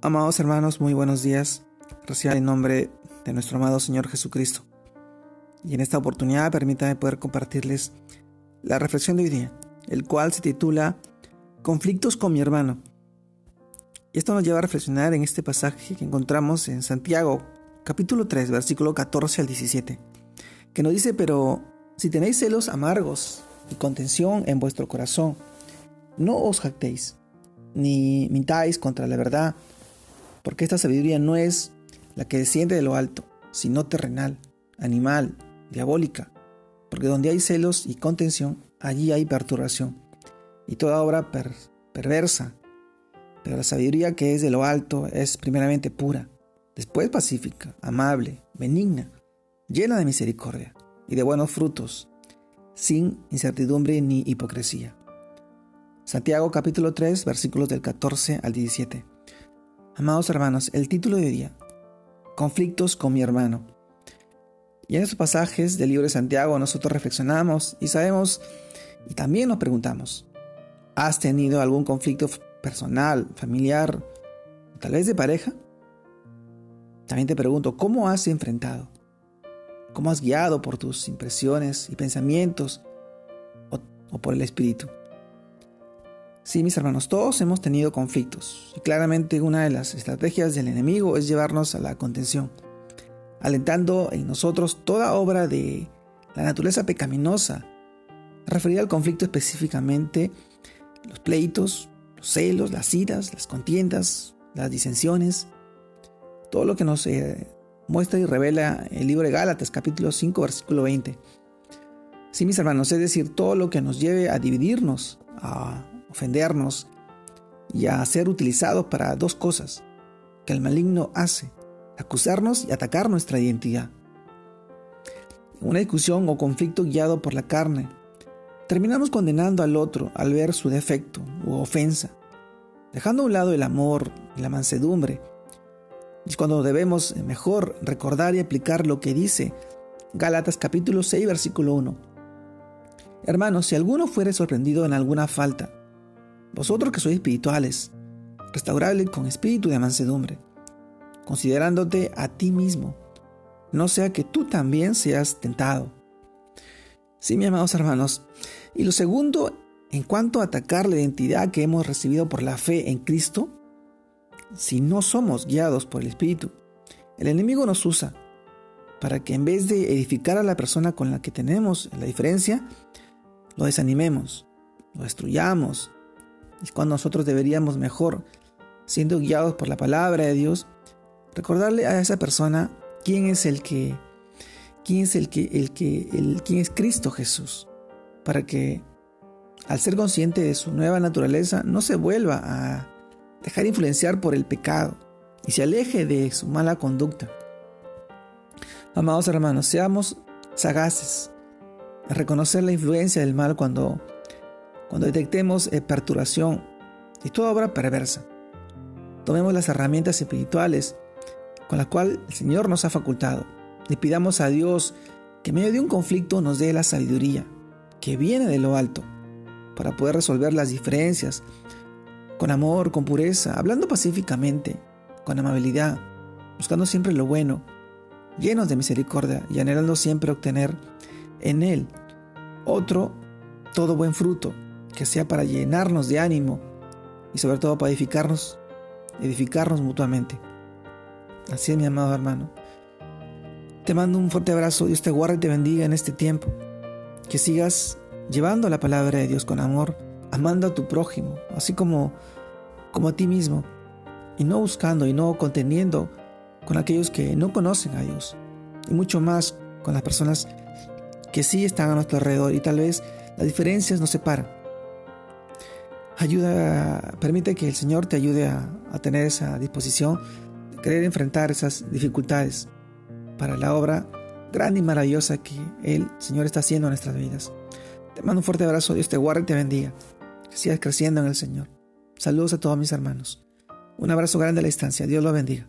Amados hermanos, muy buenos días. Reciban en nombre de nuestro amado Señor Jesucristo. Y en esta oportunidad permítame poder compartirles la reflexión de hoy día, el cual se titula Conflictos con mi hermano. Y esto nos lleva a reflexionar en este pasaje que encontramos en Santiago, capítulo 3, versículo 14 al 17, que nos dice, pero si tenéis celos amargos y contención en vuestro corazón, no os jactéis, ni mintáis contra la verdad, porque esta sabiduría no es la que desciende de lo alto, sino terrenal, animal, diabólica, porque donde hay celos y contención, allí hay perturbación, y toda obra perversa. Pero la sabiduría que es de lo alto es primeramente pura, después pacífica, amable, benigna, llena de misericordia y de buenos frutos, sin incertidumbre ni hipocresía. Santiago capítulo 3 versículos del 14 al 17. Amados hermanos, el título de hoy día, Conflictos con mi hermano. Y en estos pasajes del libro de Santiago nosotros reflexionamos y sabemos y también nos preguntamos, ¿has tenido algún conflicto personal, familiar, tal vez de pareja? También te pregunto, ¿cómo has enfrentado? ¿Cómo has guiado por tus impresiones y pensamientos o, o por el Espíritu? Sí, mis hermanos, todos hemos tenido conflictos y claramente una de las estrategias del enemigo es llevarnos a la contención, alentando en nosotros toda obra de la naturaleza pecaminosa, referida al conflicto específicamente los pleitos, los celos, las iras, las contiendas, las disensiones, todo lo que nos eh, muestra y revela el libro de Gálatas capítulo 5 versículo 20. Sí, mis hermanos, es decir, todo lo que nos lleve a dividirnos, a ofendernos y a ser utilizados para dos cosas que el maligno hace, acusarnos y atacar nuestra identidad. Una discusión o conflicto guiado por la carne, terminamos condenando al otro al ver su defecto u ofensa, dejando a un lado el amor y la mansedumbre. Es cuando debemos mejor recordar y aplicar lo que dice Gálatas capítulo 6 versículo 1. Hermanos, si alguno fuere sorprendido en alguna falta, vosotros que sois espirituales, restaurable con espíritu de mansedumbre, considerándote a ti mismo, no sea que tú también seas tentado. Sí, mis amados hermanos. Y lo segundo, en cuanto a atacar la identidad que hemos recibido por la fe en Cristo, si no somos guiados por el Espíritu, el enemigo nos usa para que en vez de edificar a la persona con la que tenemos la diferencia, lo desanimemos, lo destruyamos, es cuando nosotros deberíamos mejor, siendo guiados por la palabra de Dios, recordarle a esa persona quién es el que, quién es el que, el que, el, quién es Cristo Jesús, para que al ser consciente de su nueva naturaleza no se vuelva a dejar influenciar por el pecado y se aleje de su mala conducta. Amados hermanos, seamos sagaces a reconocer la influencia del mal cuando cuando detectemos eh, perturbación. Y toda obra perversa. Tomemos las herramientas espirituales con las cuales el Señor nos ha facultado. Y pidamos a Dios que en medio de un conflicto nos dé la sabiduría que viene de lo alto para poder resolver las diferencias con amor, con pureza, hablando pacíficamente, con amabilidad, buscando siempre lo bueno, llenos de misericordia y anhelando siempre obtener en Él otro todo buen fruto que sea para llenarnos de ánimo y sobre todo para edificarnos, edificarnos mutuamente. Así es, mi amado hermano. Te mando un fuerte abrazo, Dios te guarde y te bendiga en este tiempo. Que sigas llevando la palabra de Dios con amor, amando a tu prójimo, así como, como a ti mismo, y no buscando y no conteniendo con aquellos que no conocen a Dios, y mucho más con las personas que sí están a nuestro alrededor y tal vez las diferencias nos separan. Ayuda, permite que el Señor te ayude a, tener esa disposición de querer enfrentar esas dificultades para la obra grande y maravillosa que el Señor está haciendo en nuestras vidas. Te mando un fuerte abrazo, Dios te guarde y te bendiga. Que sigas creciendo en el Señor. Saludos a todos mis hermanos. Un abrazo grande a la distancia. Dios los bendiga.